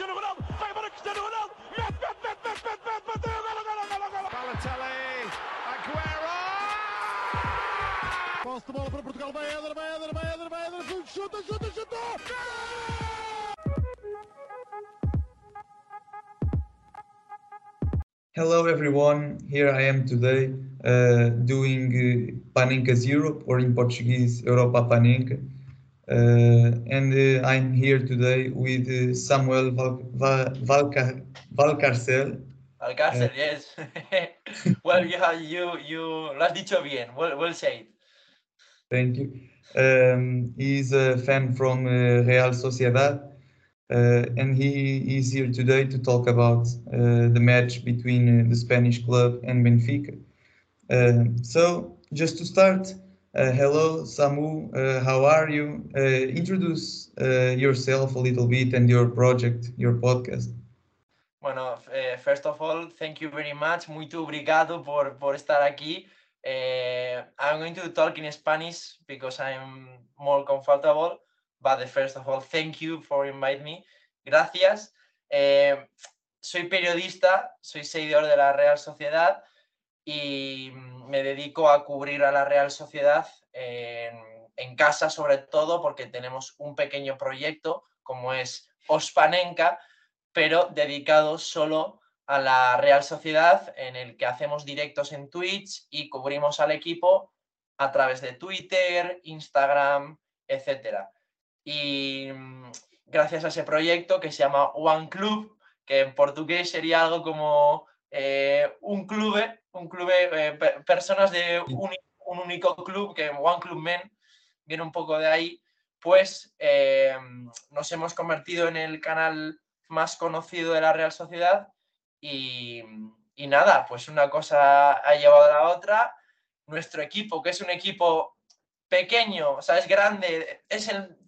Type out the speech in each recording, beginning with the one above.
Cristiano Ronaldo, vai embora Cristiano Ronaldo, mete, mete, mete, mete, mete, mete, bateu, golo, golo, golo, golo. Balotelli, Aguero! Posse de bola para Portugal, vai Éder, vai Éder, vai Éder, vai Éder, chuta, chuta, chuta! Hello everyone, here I am today uh, doing uh, Panenka's Europe or in Portuguese Europa Panenka. Uh, and uh, I'm here today with uh, Samuel Val- Val- Valcar- Valcarcel. Alcácer, yes. well, you have, you you lo has dicho bien. Well, well said. Thank you. Um, he's a fan from uh, Real Sociedad, uh, and he is here today to talk about uh, the match between uh, the Spanish club and Benfica. So, just to start, uh, hello, Samu. Uh, how are you? Uh, introduce uh, yourself a little bit and your project, your podcast. Bueno, eh, first of all, thank you very much. Muito obrigado por, por estar aquí. Eh, I'm going to talk in Spanish because I'm more comfortable. But first of all, thank you for inviting me. Gracias. Eh, soy periodista, soy seguidor de la Real Sociedad y me dedico a cubrir a la Real Sociedad en, casa sobre todo porque tenemos un pequeño proyecto como es Ospanenka, pero dedicado solo a la Real Sociedad, en el que hacemos directos en Twitch y cubrimos al equipo a través de Twitter, Instagram, etc. Y mm, gracias a ese proyecto que se llama One Club, que en portugués sería algo como eh, un club, un club, eh, pe- personas de un, un único club, que One Club Men viene un poco de ahí, pues eh, nos hemos convertido en el canal más conocido de la Real Sociedad y, y nada, pues una cosa ha llevado a la otra. Nuestro equipo, que es un equipo pequeño, o sea, es grande, es el,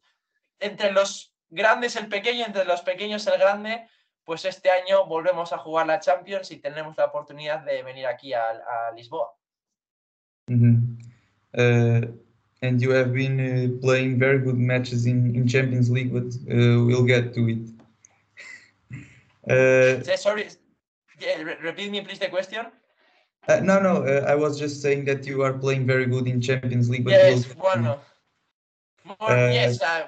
entre los grandes el pequeño, entre los pequeños el grande, pues este año volvemos a jugar la Champions y tenemos la oportunidad de venir aquí a, a Lisboa. Uh, and you have been uh, playing very good matches in, in Champions League, but uh, we'll get to it. Uh, Sorry, repeat me please the question. uh, no, no, uh, I was just saying that you are playing very good in Champions League, but Yes, we'll- bueno. More, yes, uh,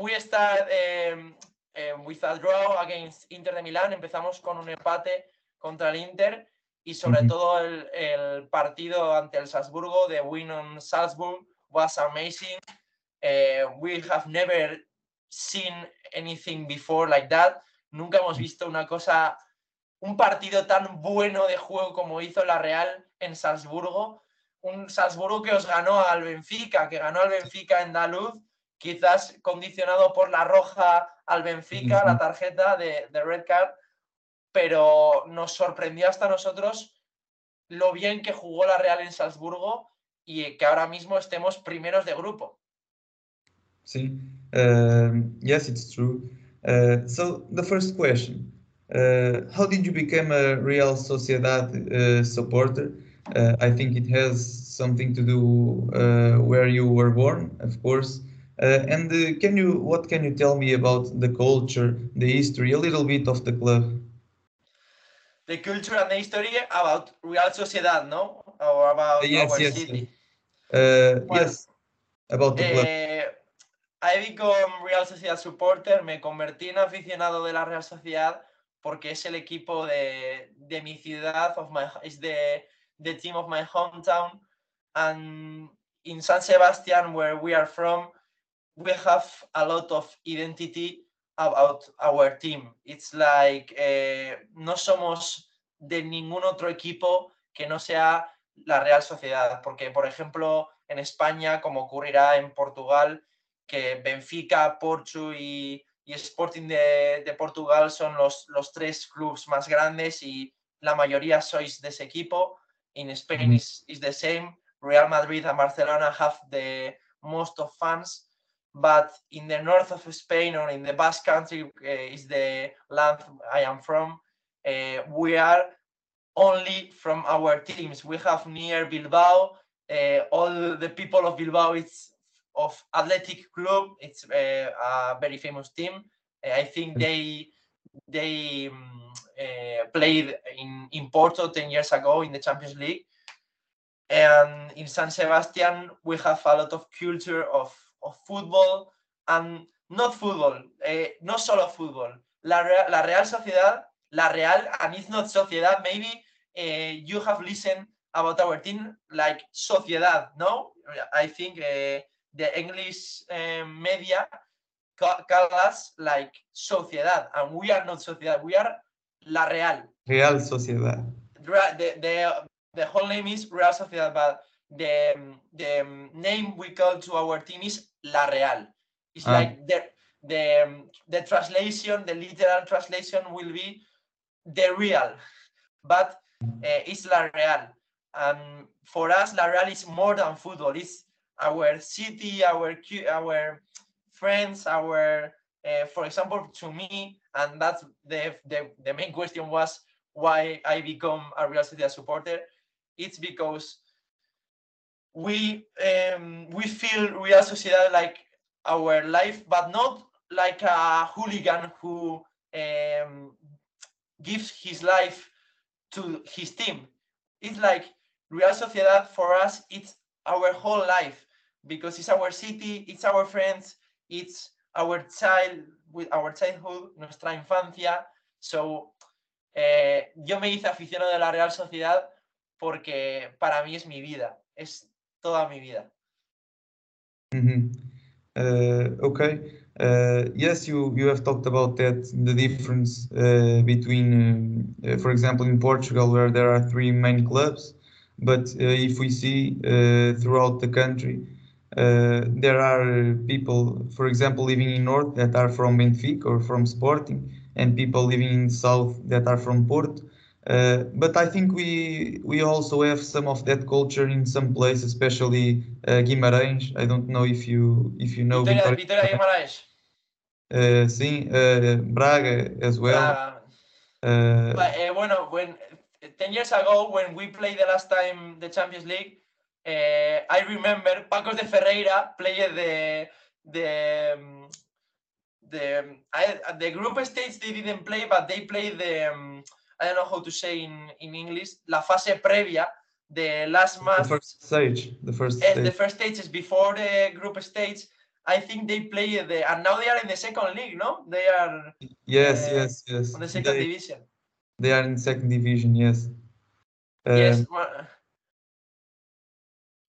we start um, um, with a draw against Inter de Milán. Empezamos con un empate contra el Inter y sobre Ujú. todo el, el partido ante el Salzburgo, the win on Salzburg was amazing. Uh, we have never seen anything before like that. Nunca hemos visto una cosa, un partido tan bueno de juego como hizo la Real en Salzburgo un Salzburgo que os ganó al Benfica, que ganó al Benfica en Daluz, quizás condicionado por la roja al Benfica, la tarjeta de, de Red Card, pero nos sorprendió hasta nosotros lo bien que jugó la Real en Salzburgo y que ahora mismo estemos primeros de grupo. See, um, yes, it's true. Uh, so the first question: uh, How did you become a Real Sociedad uh, supporter? I think it has something to do uh, where you were born, of course. Uh, and uh, can you, what can you tell me about the culture, the history, a little bit of the club? The culture and the history about Real Sociedad, no? Or about Yes, our yes, city. Uh, Well, yes, about the club. Eh, I become Real Sociedad supporter, me convertí en aficionado de la Real Sociedad porque es el equipo de, de mi ciudad, of my, the team of my hometown. And in San Sebastian, where we are from, we have a lot of identity about our team. It's like eh, no somos de ningún otro equipo que no sea la Real Sociedad, porque por ejemplo en España, como ocurrirá en Portugal, que Benfica, Porto y, y Sporting de, de Portugal son los, los tres clubes más grandes y la mayoría sois de ese equipo. In Spain Mhm. is, is the same. Real Madrid and Barcelona have the most of fans, but in the north of Spain or in the Basque Country uh, is the land I am from. uh, we are only from our teams. We have near Bilbao, uh, all the people of Bilbao, it's of Athletic Club. It's uh, a very famous team. I think they they um, uh, played in, in Porto 10 years ago in the Champions League. And in San Sebastian, we have a lot of culture of, of football and not football, eh, no solo football. La, Rea- la Real Sociedad, La Real, and it's not Sociedad, maybe uh, you have listened about our team like Sociedad, no? I think uh, the English uh, media ca- call us like Sociedad, and we are not Sociedad, we are La Real. Real Sociedad. The, the, the whole name is Real Sociedad, but the, the name we call to our team is La Real. It's Ah. like the, the, um, the translation, the literal translation will be the real, but uh, it's La Real. And for us, La Real is more than football. It's our city, our our friends, our uh, for example, to me, and that's the, the the main question was why I become a Real Sociedad supporter. It's because we um, we feel Real Sociedad like our life, but not like a hooligan who um, gives his life to his team. It's like Real Sociedad for us. It's our whole life because it's our city, it's our friends, it's our child with our childhood, nuestra infancia. So eh, yo me hice aficionado de la Real Sociedad porque para mí es mi vida, es toda mi vida. Mm -hmm. Uh, okay. Uh, yes, you, you have talked about that, the difference uh, between, uh, for example, in Portugal, where there are three main clubs, but if we see throughout the country, there are people, for example, living in North that are from Benfica or from Sporting, and people living in South that are from Porto. Uh, but I think we we also have some of that culture in some places, especially uh, Guimarães. I don't know if you if you know Vitória- Vitoria Guimarães. Uh, sim, uh, Braga as well. Uh, But, eh, bueno, when 10 years ago, when we played the last time the Champions League, eh, I remember Pacos de Ferreira played the the um, the I, the group stage they didn't play, but they played the um, I don't know how to say in, in English la fase previa, the last the match. first stage, the first Yes, the first stage is before the group stage. I think they play the and now they are in the second league, no? They are Yes, uh, yes, yes. on the second They, division. they are in second division. Yes. yes, Um,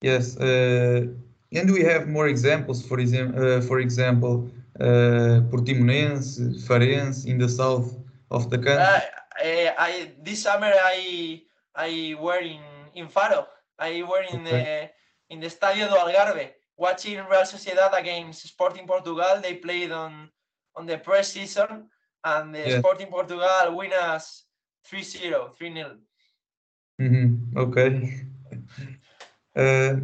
Yes, uh, and we have more examples. For example, uh, for example, uh, Portimonense, Farense in the south of the country. Uh, eh, I this summer I I were in in Faro. I were in the in the Estadio do Algarve watching Real Sociedad against Sporting Portugal. They played on on the pre-season and the Yeah. Sporting Portugal win us 3-0, 3-0. Mhm, Okay. Uh,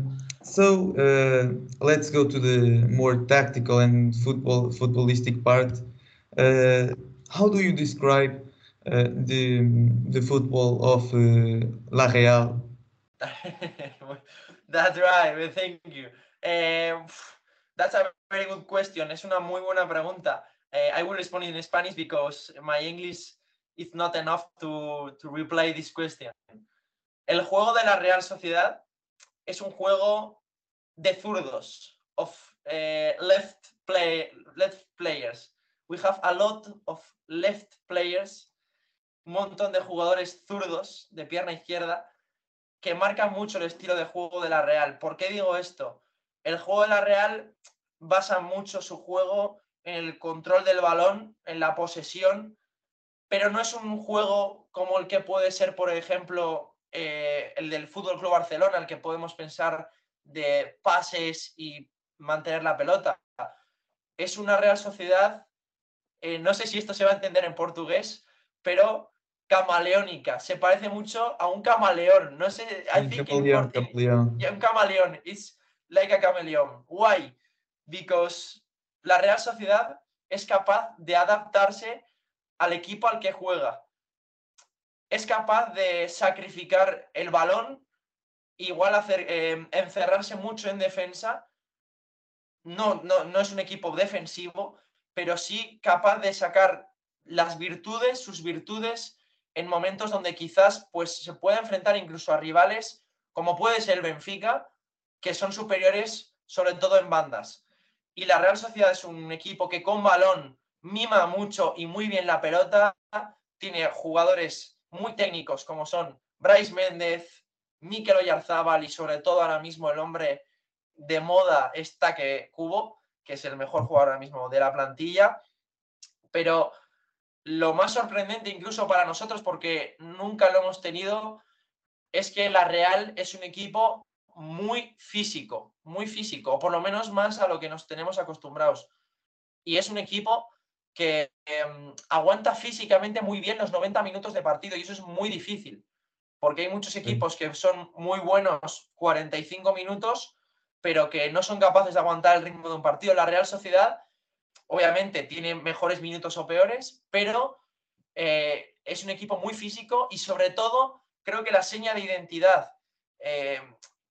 so uh, let's go to the more tactical and football footballistic part. Uh, how do you describe uh, the the football of uh, La Real? That's right, thank you. Um, that's a very good question. Es una muy buena pregunta. Eh, I will respond in Spanish because my English is not enough to, to reply this question. El juego de la Real Sociedad es un juego de zurdos, of eh, left, play, left players. We have a lot of left players, montón de jugadores zurdos de pierna izquierda que marcan mucho el estilo de juego de la Real. ¿Por qué digo esto? El juego de la Real basa mucho su juego en el control del balón, en la posesión, pero no es un juego como el que puede ser, por ejemplo, eh, el del Fútbol Club Barcelona, el que podemos pensar de pases y mantener la pelota. Es una Real Sociedad, eh, no sé si esto se va a entender en portugués, pero camaleónica. Se parece mucho a un camaleón. No sé, I think camaleón, camaleón. yeah, un camaleón. It's like a chameleon. Why? Because la Real Sociedad es capaz de adaptarse al equipo al que juega. Es capaz de sacrificar el balón, igual hacer, eh, encerrarse mucho en defensa. No, no, no es un equipo defensivo, pero sí capaz de sacar las virtudes, sus virtudes en momentos donde quizás pues, se pueda enfrentar incluso a rivales como puede ser el Benfica, que son superiores sobre todo en bandas. Y la Real Sociedad es un equipo que con balón mima mucho y muy bien la pelota, tiene jugadores muy técnicos como son Bryce Méndez, Mikel Oyarzábal y sobre todo ahora mismo el hombre de moda está que Cubo, que es el mejor jugador ahora mismo de la plantilla. Pero lo más sorprendente incluso para nosotros, porque nunca lo hemos tenido, es que la Real es un equipo muy físico, muy físico, o por lo menos más a lo que nos tenemos acostumbrados. Y es un equipo que em, aguanta físicamente muy bien los 90 minutos de partido y eso es muy difícil, porque hay muchos equipos que son muy buenos 45 minutos, pero que no son capaces de aguantar el ritmo de un partido. La Real Sociedad, obviamente, tiene mejores minutos o peores, pero eh, es un equipo muy físico y sobre todo creo que la seña de identidad eh,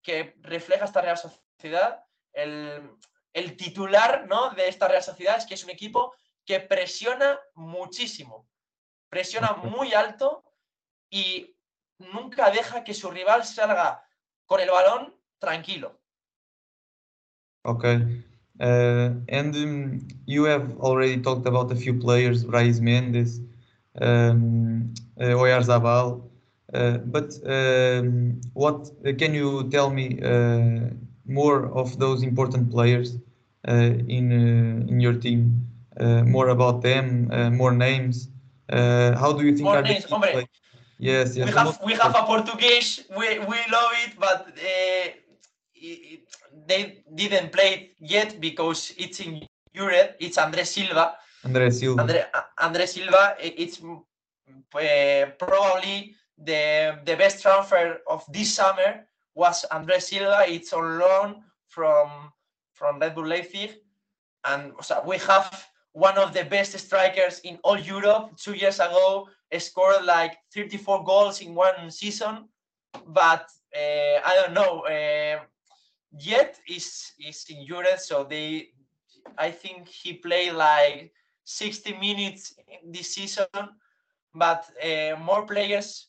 que refleja esta Real Sociedad, el, el titular ¿no? de esta Real Sociedad es que es un equipo que presiona muchísimo, presiona muy alto y nunca deja que su rival salga con el balón tranquilo. Okay. Uh, and um, you have already talked about a few players, Brais Mendez, um, uh, Oyarzabal, uh, but um, what can you tell me uh, more of those important players uh, in uh, in your team? Uh, more about them, uh, more names. Uh, how do you think? More names, hombre. Yes, yes. we have we have a Portuguese. We we love it, but uh, they didn't play yet because it's in Europe. It's André Silva. André Silva. Andre, Andre Silva. It's uh, probably the the best transfer of this summer was Andre Silva. It's on loan from from Red Bull Leipzig, and so we have one of the best strikers in all Europe. Two years ago, scored like 34 goals in one season, but uh, I don't know. Uh, yet is is in Europe, so they. I think he played like 60 minutes in this season, but uh, more players.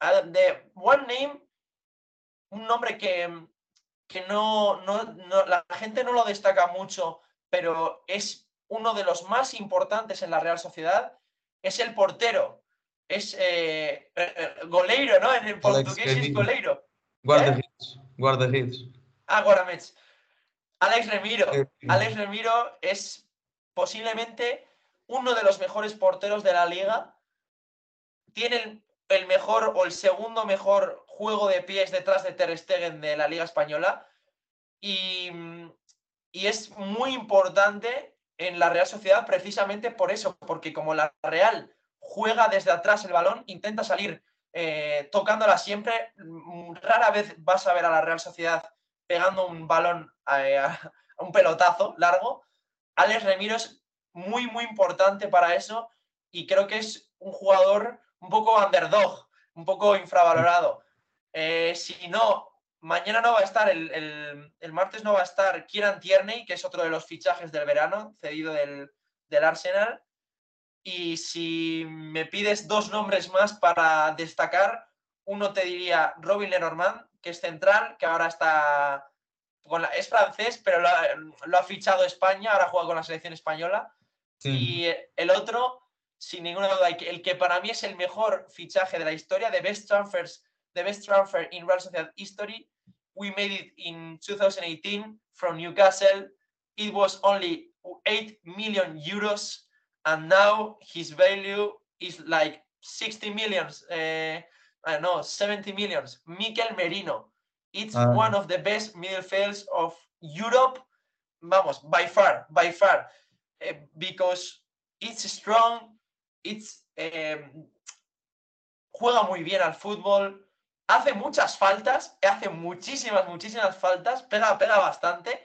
Uh, the one name, un nombre que, que no, no, no, la gente no lo destaca mucho, pero es uno de los más importantes en la Real Sociedad, es el portero. Es eh, eh, eh, goleiro, ¿no? En el portugués es goleiro. Guarda-redes. Guarda-redes. Ah, Guaramets. Alex Remiro. Alex Remiro es posiblemente uno de los mejores porteros de la liga. Tiene el, el mejor o el segundo mejor juego de pies detrás de Ter Stegen de la liga española. Y, y es muy importante en la Real Sociedad precisamente por eso, porque como la Real juega desde atrás el balón, intenta salir eh, tocándola siempre, mm, rara vez vas a ver a la Real Sociedad pegando un balón a, un pelotazo largo. Alex Remiro es muy, muy importante para eso y creo que es un jugador un poco underdog, un poco infravalorado. Eh, si no, mañana no va a estar, el, el- el martes no va a estar Kieran Tierney, que es otro de los fichajes del verano, cedido del, del Arsenal. Y si me pides dos nombres más para destacar, uno te diría Robin Lenormand, que es central, que ahora está con la- es francés, pero lo ha, lo ha fichado España, ahora juega con la selección española. Sim. Y el otro, sin ninguna duda, el que- para mí es el mejor fichaje de la historia, the best transfers, the best transfer in Real Sociedad history. We made it in 2018 from Newcastle. It was only 8 million euros, and now his value is like 60 millions. eh, I don't know, 70 millions. Mikel Merino. It's Ah. one of the best midfields of Europe. Vamos, by far, by far. eh, because it's strong, it's em, juega muy bien al fútbol, hace muchas faltas, hace muchísimas, muchísimas faltas, pega, pega bastante,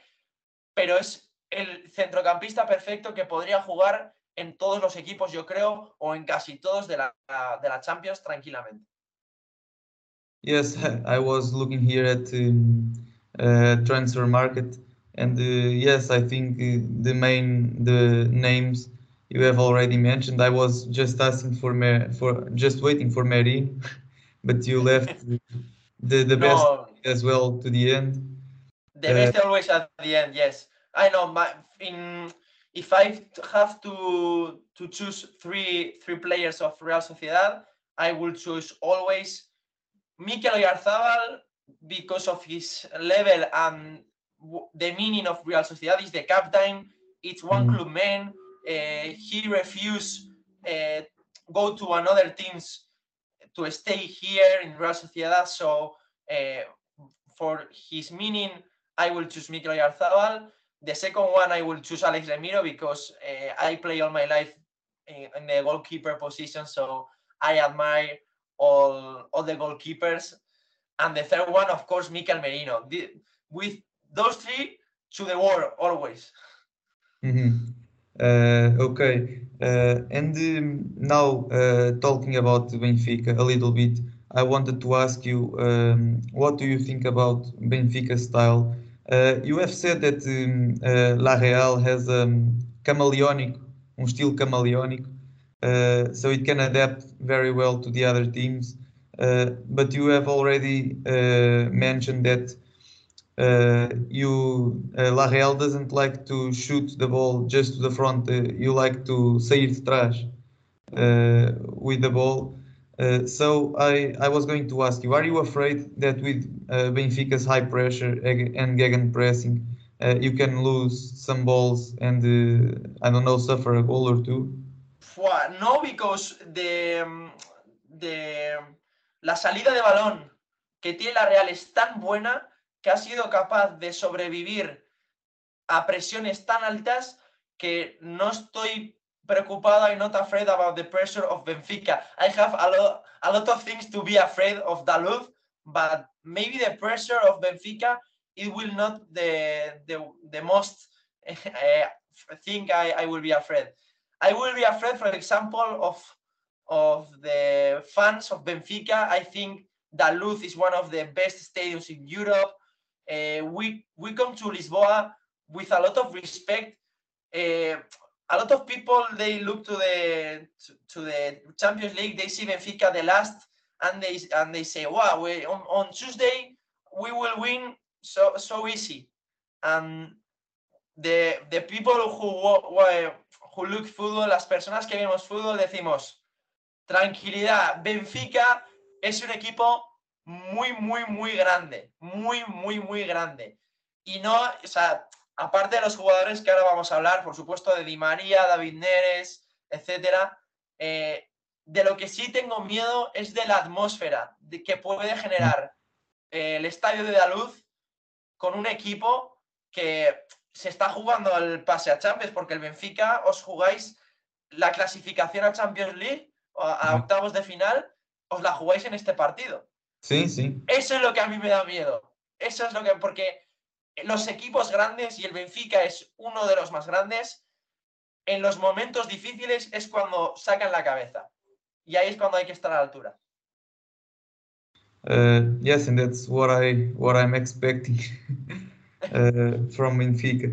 pero es el centrocampista perfecto que podría jugar en todos los equipos, yo creo, o en casi todos de la, de la Champions tranquilamente. Yes, I was looking here at um, uh, transfer market, and uh, yes, I think uh, the main the names you have already mentioned. I was just asking for Mer- for just waiting for Merin, but you left the the best No, as well to the end. the Uh, best always at the end. Yes, I know. My in if I have to to choose three three players of Real Sociedad, I will choose always Mikel Oyarzabal because of his level and the meaning of Real Sociedad is the captain. It's one Mhm. club man. Uh, he refused uh, go to another teams to stay here in Real Sociedad. So uh, for his meaning, I will choose Mikel Oyarzabal. The second one, I will choose Alex Remiro because uh, I play all my life in, in the goalkeeper position. So I admire all all the goalkeepers. And the third one, of course, Mikel Merino. The- with those three, to the war always. Mhm. Uh, okay, uh, and um, now uh, talking about Benfica a little bit, I wanted to ask you um, what do you think about Benfica style? Uh, you have said that um, uh, La Real has um, camaleonic, um estilo camaleónico, uh, so it can adapt very well to the other teams. Uh, but you have already uh, mentioned that uh, you uh, La Real doesn't like to shoot the ball just to the front. You like to sair de trás with the ball. So I, I was going to ask you: Are you afraid that with Benfica's high pressure and gegen pressing, you can lose some balls and I don't know suffer a goal or two? Fua, No, because the, mm, de la salida de balón que tiene la Real es tan buena que ha sido capaz de sobrevivir a presiones tan altas que no estoy preocupado. I'm not afraid about the pressure of Benfica. I have a lot, a lot of things to be afraid of Daluz, but maybe the pressure of Benfica it will not the the, the most uh, thing I, I will be afraid. I will be afraid, for example, of of the fans of Benfica. I think da Luz is one of the best stadiums in Europe. Uh, we we come to Lisboa with a lot of respect. Uh, a lot of people they look to the to, to the Champions League. They see Benfica the last, and they and they say, "Wow, we, on, on Tuesday we will win so so easy." And the the people who wa- look football, las personas que vemos fútbol, decimos, tranquilidad, Benfica es un equipo muy, muy, muy grande, muy, muy, muy grande. Y no, o sea, aparte de los jugadores que ahora vamos a hablar, por supuesto, de Di María, David Neres, etcétera, eh, de lo que sí tengo miedo es de la atmósfera que puede generar eh, el estadio de Daluz con un equipo que se está jugando el pase a Champions, porque el Benfica os jugáis la clasificación a Champions League, a, octavos de final, os la jugáis en este partido. Sí, sí. Eso es lo que a mí me da miedo. Eso es lo que, porque los equipos grandes, y el Benfica es uno de los más grandes, en los momentos difíciles es cuando sacan la cabeza. Y ahí es cuando hay que estar a la altura. Uh, yes, and that's what I what I'm expecting from Benfica.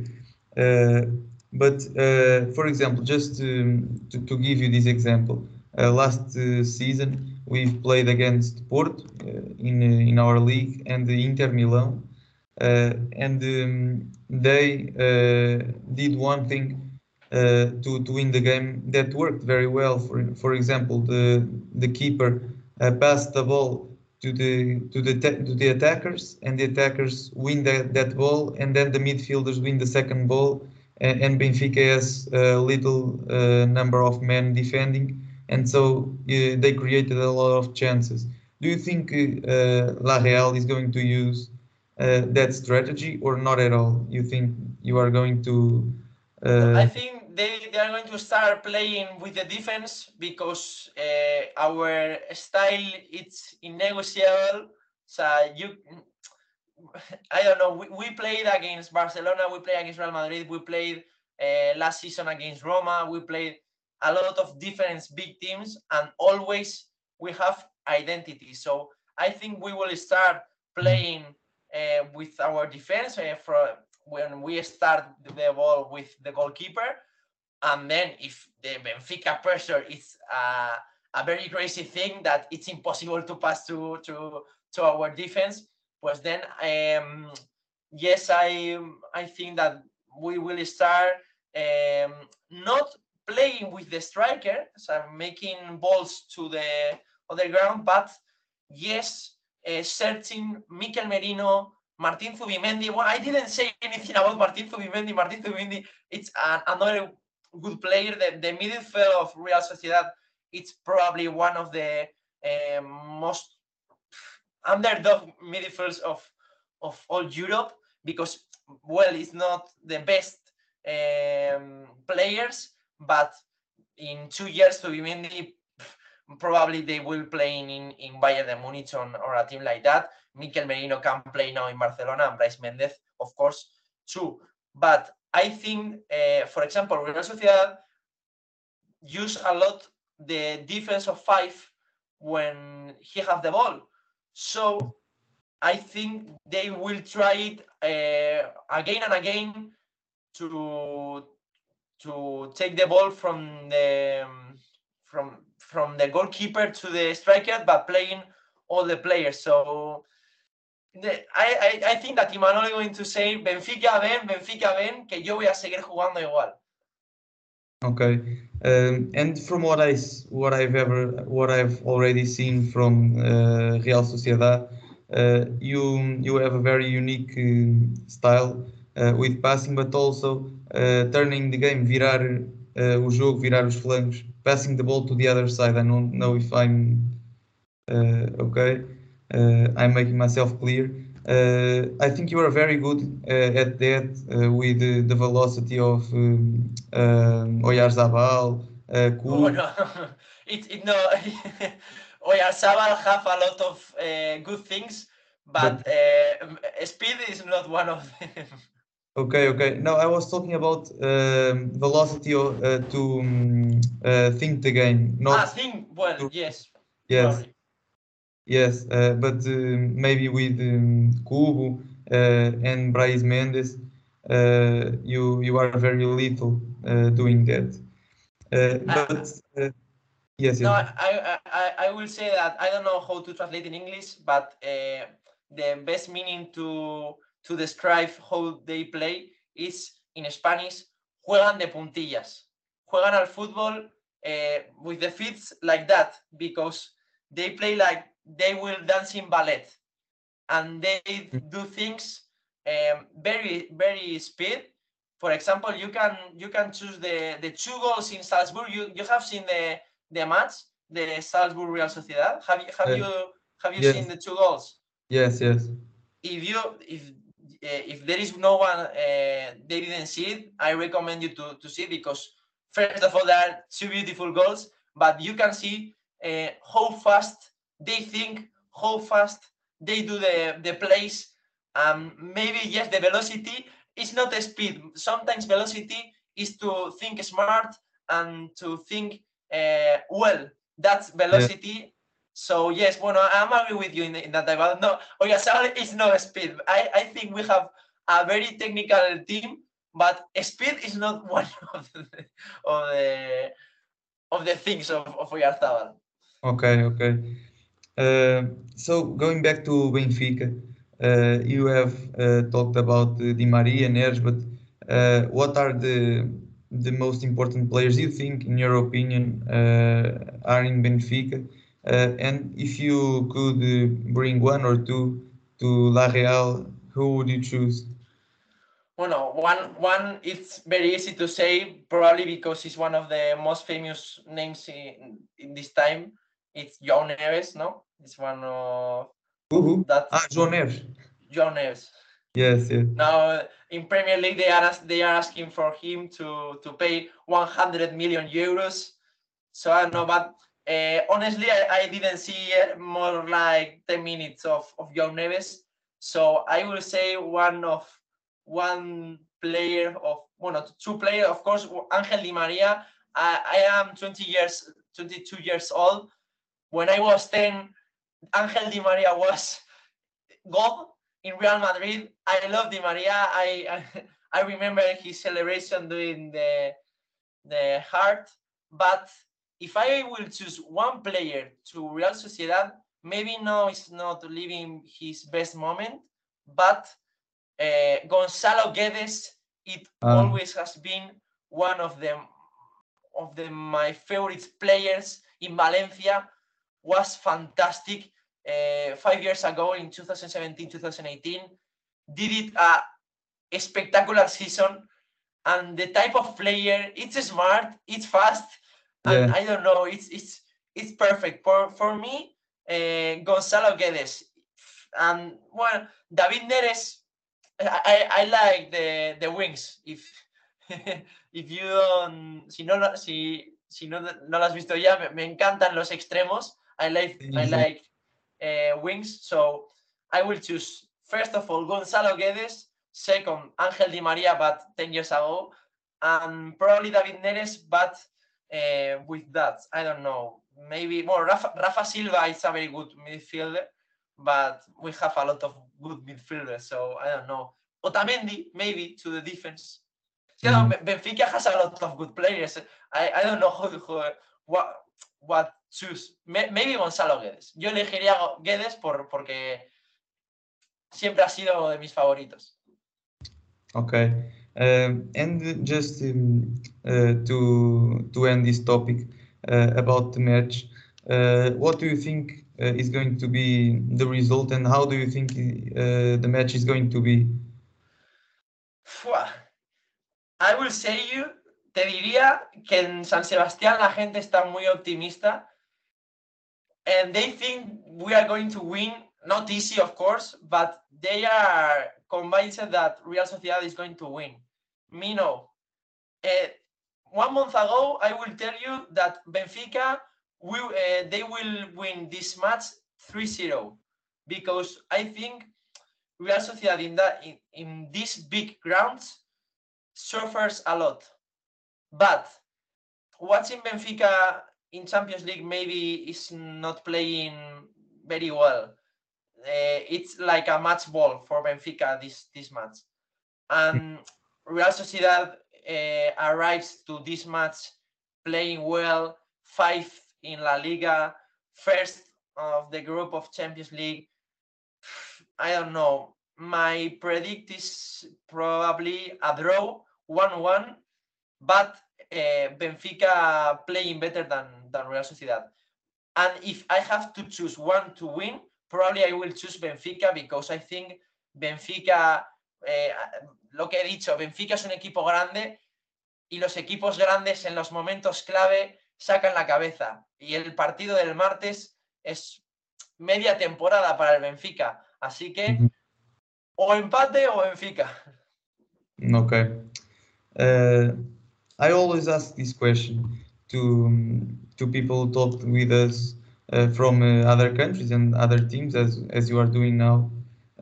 Uh, but uh, for example, just to, to, to give you this example, uh, last uh, season we've played against Porto uh, in uh, in our league and Inter Milan, uh, and um, they uh, did one thing uh, to to win the game that worked very well. For for example, the the keeper uh, passed the ball to the to the to the attackers, and the attackers win that, that ball, and then the midfielders win the second ball, and, and Benfica has a little uh, number of men defending, and so uh, they created a lot of chances. Do you think uh, La Real is going to use uh, that strategy, or not at all? You think you are going to? Uh, I think they, they are going to start playing with the defense because uh, our style it's innegotiable. So you, I don't know. We, we played against Barcelona. We played against Real Madrid. We played uh, last season against Roma. We played a lot of different big teams, and always we have identity. So I think we will start playing uh, with our defense uh, for when we start the ball with the goalkeeper and then if the Benfica pressure is uh, a very crazy thing that it's impossible to pass to to to our defense, pues then um, yes, I I think that we will start um, not playing with the striker, so making balls to the other ground, but yes, uh, searching Mikel Merino, Martin Zubimendi. Well, I didn't say anything about Martin Zubimendi. Martin Zubimendi, it's an, another good player. The, the midfield of Real Sociedad, it's probably one of the uh, most underdog midfields of of all Europe because well, it's not the best um, players, but in two years, Zubimendi probably they will play in in Bayern de Munich or a team like that. Mikel Merino can play now in Barcelona, and Brais Mendez, of course, too. But I think, uh, for example, Real Sociedad use a lot the defense of five when he have the ball. So I think they will try it uh, again and again to to take the ball from the from from the goalkeeper to the striker, but playing all the players. So I, I, I think that Imanol is going to say Benfica ven, Benfica ven, que yo voy a seguir jugando igual. Okay, um, and from what I what I've ever what I've already seen from uh, Real Sociedad, uh, you you have a very unique uh, style uh, with passing, but also uh, turning the game, virar uh, o jogo, virar os flancos, passing the ball to the other side. I don't know if I'm okay. I'm making myself clear. Uh, I think you are very good uh, at that uh, with the, the, velocity of um, um, Oyarzabal, uh, Oh, no. it, it, no. Oyarzabal have a lot of good things, but, but speed is not one of them. Okay, okay. No, I was talking about um, velocity of, to um, think the game. Not ah, think. Well, to, yes. Yes. Sorry. Yes, uh, but uh, maybe with um, Kubo uh, and Brais Mendez, you you are very little doing that. but yes, no, yes. I, I I will say that I don't know how to translate in English, but the best meaning to to describe how they play is in Spanish. Juegan de puntillas. Juegan al fútbol with the feet like that because they play like they will dance in ballet. And they do things um, very very speed. For example you can you can choose the the two goals in salzburg. You you have seen the the match the salzburg real sociedad. Have you have Uh, you have you yes. seen the two goals? Yes, yes. if you if uh, if there is no one uh, they didn't see it i recommend you to to see because first of all there are two beautiful goals but you can see uh, how fast they think how fast they do the the plays. Um maybe yes the velocity is not the speed. Sometimes velocity is to think smart and to think uh, well. That's velocity. So yes bueno i'm agree with you in, in that but no Oyarzabal is not speed. I i think we have a very technical team but speed is not one of the of the, of the things of, of. Okay, okay. Uh, so going back to Benfica, uh, you have uh, talked about Di Maria and Neres, but what are the the most important players you think, in your opinion, are in Benfica? And if you could bring one or two to La Real, who would you choose? Well, no, one one it's very easy to say, probably because it's one of the most famous names in, in this time. It's João Neves, no? It's one of Who? that. Ah, João Neves. João Neves. Yes, yes. Now in Premier League, they are they are asking for him to to pay 100 million euros. So I don't know, but uh, honestly, I, I didn't see more like 10 minutes of of João Neves. So I will say one of one player of one well, two players, of course, Angel Di Maria. I, I am 20 years, 22 years old. When I was 10, Angel Di Maria was God in Real Madrid. I love Di Maria. I, I I remember his celebration during the the heart. But if I will choose one player to Real Sociedad, maybe now is not living his best moment, but uh, Gonzalo Guedes, it Ah. always has been one of them of the my favorite players in Valencia. Was fantastic. Uh, five years ago in 2017 2018, did it a, a spectacular season. And the type of player, it's smart, it's fast, and Yeah. I don't know, it's it's it's perfect for for me. Uh, Gonzalo Guedes and well, David Neres. I, I, I like the the wings. If if you don't, si no si si no, no lo has visto ya, me, me encantan los extremos. I like I like uh, wings. So I will choose first of all Gonzalo Guedes, second Angel Di Maria, but ten years ago, and probably David Neres, but uh, with that I don't know. Maybe more Rafa, Rafa Silva is a very good midfielder, but we have a lot of good midfielders, so I don't know. Otamendi, maybe to the defense. Yeah, Mhm. Benfica has a lot of good players. I, I don't know who, who, what, what May- Maybe Gonzalo Guedes. Yo elegiría Guedes por, porque siempre ha sido de mis favoritos. Okay. Um, and just um, uh, to to end this topic uh, about the match, uh, what do you think uh, is going to be the result, and how do you think uh, the match is going to be? I will say you, te diría que en San Sebastián la gente está muy optimista. And they think we are going to win, not easy of course, but they are convinced that Real Sociedad is going to win. Me no. Eh, one month ago, I will tell you that Benfica will uh, they will win this match 3-0 because I think Real Sociedad in that in, in these big grounds suffers a lot. But watching Benfica in Champions League maybe is not playing very well. Uh, it's like a match ball for Benfica this this match, and Real Sociedad uh, arrives to this match playing well, five in La Liga, first of the group of Champions League. I don't know. My predict is probably a draw, one-one, but uh, Benfica playing better than than Real Sociedad. And if I have to choose one to win, probably I will choose Benfica because I think Benfica, eh, lo que he dicho, Benfica es un equipo grande y los equipos grandes en los momentos clave sacan la cabeza. Y el partido del martes es media temporada para el Benfica. Así que o empate o Benfica. Okay. Uh, I always ask this question to um, to people who talk with us uh, from uh, other countries and other teams, as as you are doing now.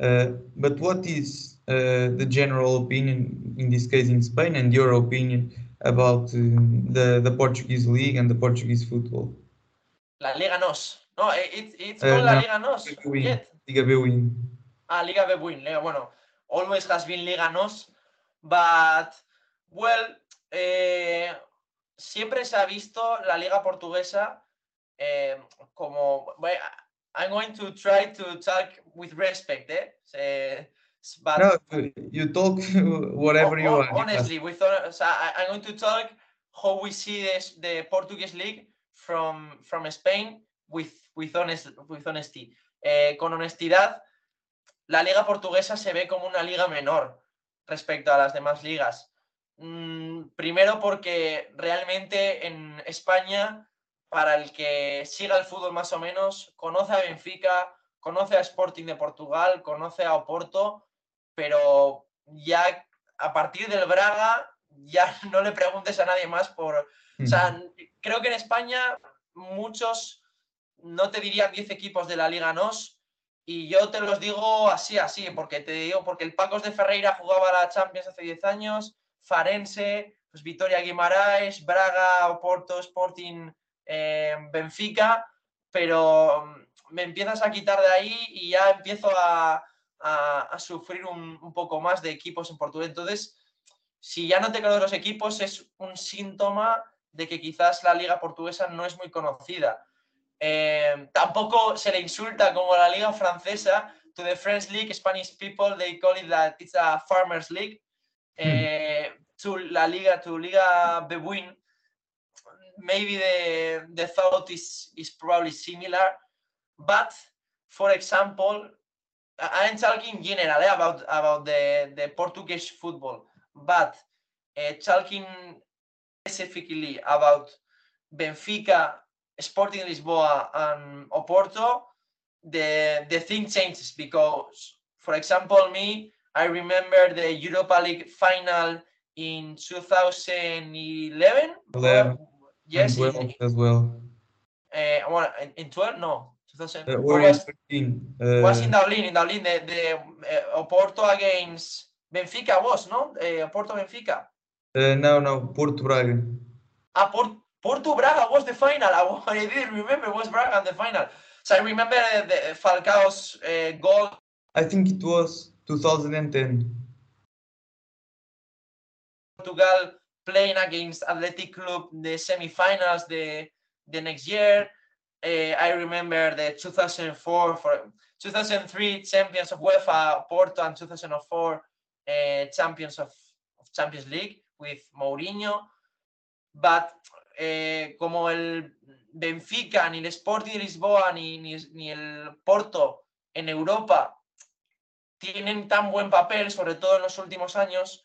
Uh, but what is uh, the general opinion in this case in Spain, and your opinion about uh, the the Portuguese league and the Portuguese football? La Liga NOS. No, eh, it, it's Eh, called La Liga NOS. Liga Win. Yet. Liga Bwin. Ah, Liga B win. Liga, bueno, always has been Liga NOS, but well, eh, siempre se ha visto la Liga Portuguesa eh, como. bueno, I'm going to try to talk with respect, eh? Eh, but No, you talk whatever you want. honestly, with so I'm going to talk how we see this, the Portuguese league from from Spain with with honest with honesty. Eh, con honestidad, la liga portuguesa se ve como una liga menor respecto a las demás ligas. Mm, primero porque realmente en España, para el que siga el fútbol más o menos, conoce a Benfica, conoce a Sporting de Portugal, conoce a Oporto, pero ya a partir del Braga ya no le preguntes a nadie más por... O sea, creo que en España muchos, no te dirían 10 equipos de la Liga NOS, y yo te los digo así, así, porque te digo, porque el Pacos de Ferreira jugaba la Champions hace 10 años, Farense, pues Vitoria Guimaraes, Braga, Oporto, Sporting, eh, Benfica, pero mm, me empiezas a quitar de ahí y ya empiezo a, a- a sufrir un, un poco más de equipos en Portugal. Entonces, si ya no te conoces los equipos es un síntoma de que quizás la liga portuguesa no es muy conocida. Eh, tampoco se le insulta como la liga francesa. To the French league, Spanish people, they call it that it's a farmers league. Eh, to la liga, to liga Bebuin, maybe the, the thought is, is probably similar. But, for example, I'm talking general eh, about, about the, the Portuguese football, but uh, talking specifically about Benfica, Sporting Lisboa, and Oporto, the the thing changes because, for example, me, I remember the Europa League final in 2011. Eleven. Yes, and in, as well. uh, well, in- in 12, no, 2000. Uh, was, 13. was in Uh, Dublin, in Dublin, the, the uh, Oporto against Benfica was, no? Uh, Oporto Benfica. uh, no, no, Porto Braga. Ah, Port- Porto Braga was the final. I, I didn't remember it was Braga in the final. So I remember uh, the Falcao's uh, goal I think it was 2010. Portugal playing against Athletic Club the semi-finals the the next year. Uh, I remember the 2004 for 2003 champions of UEFA Porto and 2004 uh, champions of, of Champions League with Mourinho. But eh, como el Benfica, ni el Sporting de Lisboa, ni, ni, ni el Porto en Europa tienen tan buen papel, sobre todo en los últimos años,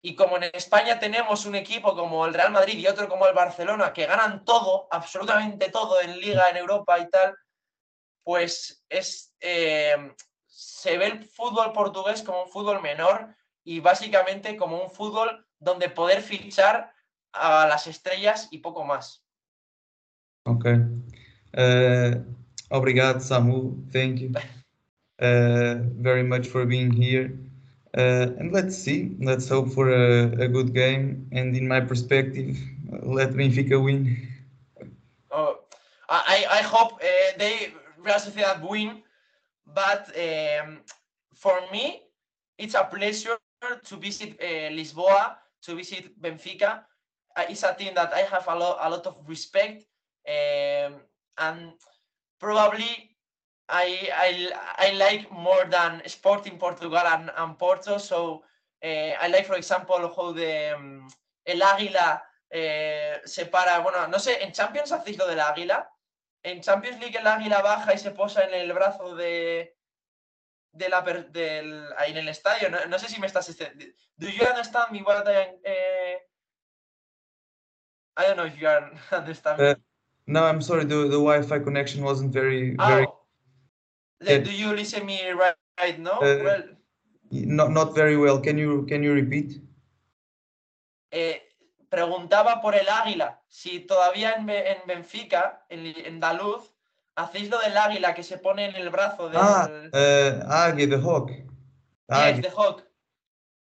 y como en España tenemos un equipo como el Real Madrid y otro como el Barcelona, que ganan todo, absolutamente todo en liga, en Europa y tal, pues es, eh, se ve el fútbol portugués como un fútbol menor y básicamente como un fútbol donde poder fichar a las estrellas y poco más. Ok. Uh, obrigado, Samu. Thank you very much for being here. Uh, and let's see. Let's hope for a, a good game. And in my perspective, let Benfica win. Oh, I, I hope uh, they Real Sociedad win, but um, for me, it's a pleasure to visit uh, Lisboa, to visit Benfica. Uh, it's a team that I have a lot, a lot of respect, um, and probably I, I I like more than Sporting Portugal and, and Porto. So uh, I like, for example, how the um, El Águila eh, se para, bueno, no sé, en Champions hacéis lo del águila. En Champions League el águila baja y se posa en el brazo de, de la per- del, ahí en el estadio. No, no sé si me estás... este- Do you understand me what I eh, I don't know if you understand me. Uh, No, I'm sorry. The, the Wi-Fi connection wasn't very very Oh, the- yeah. do you listen me right, right now? Uh, well, not not very well. Can you can you repeat? eh, preguntaba por el águila, si todavía en, en Benfica, en, en Daluz, hacéis lo del águila que se pone en el brazo del... Ah, uh, Águia, the hawk. Yes, the hawk.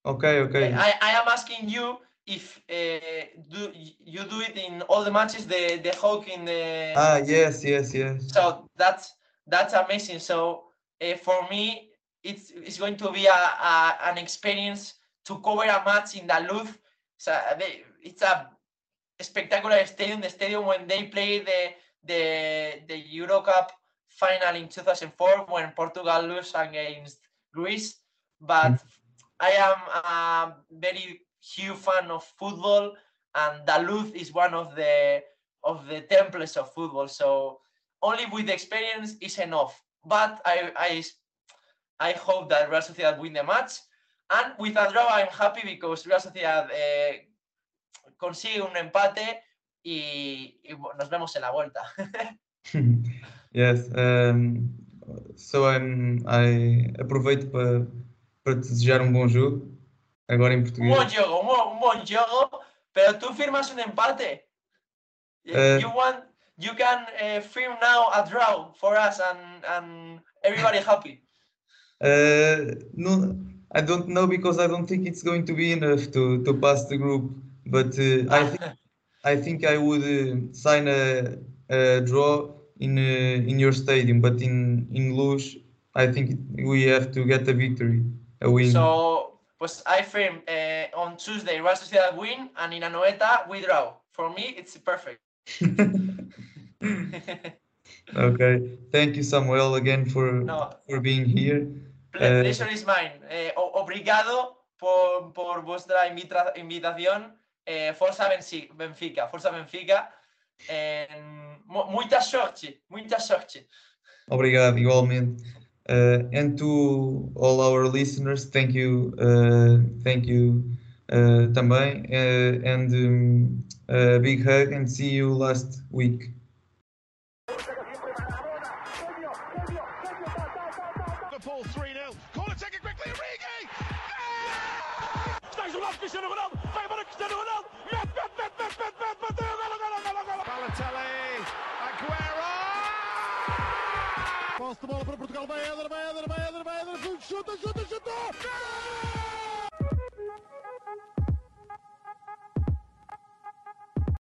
Okay, okay. I, I am asking you if uh, do you do it in all the matches the the hawk in the Ah, yes, yes, yes. so that's that's amazing. So uh, for me it's it's going to be a, a an experience to cover a match in da Luz so they, it's a spectacular stadium the stadium when they played the the the Euro Cup final in 2004 when Portugal lost against Greece. But I am a very huge fan of football, and da Luz is one of the of the templates of football. So only with experience is enough. But I I I hope that Real Sociedad win the match, and with a draw I'm happy because Real Sociedad eh, consigue un empate y, y nos vemos en la vuelta. yes. Um, so I'm, I aproveito para para te desejar um bom jogo. Agora em un português. buen juego, un buen, un buen juego, pero tú firmas un empate. Eh. you want, you can eh, firm now a draw for us and, and everybody happy. Uh, no, I don't know because I don't think it's going to be enough to, to pass the group. But uh, I think I think I would uh, sign a, a draw in uh, in your stadium, but in in Luz, I think we have to get a victory, a win. so, Pues I think uh, on Tuesday Real Sociedad win and in Anoeta we draw. For me, it's perfect. okay. Thank you, Samuel, again for no, for being here. Eh, pleasure is mine. Eh, obrigado por, por vuestra invita- invitación. Eh, Forza Benfica, Forza Benfica. Eh, mu- muita sorte, muita sorte. Obrigado, igualmente. Uh, and to all our listeners, thank you, uh, thank you uh, também, uh, and um, a big hug and see you last week. Posse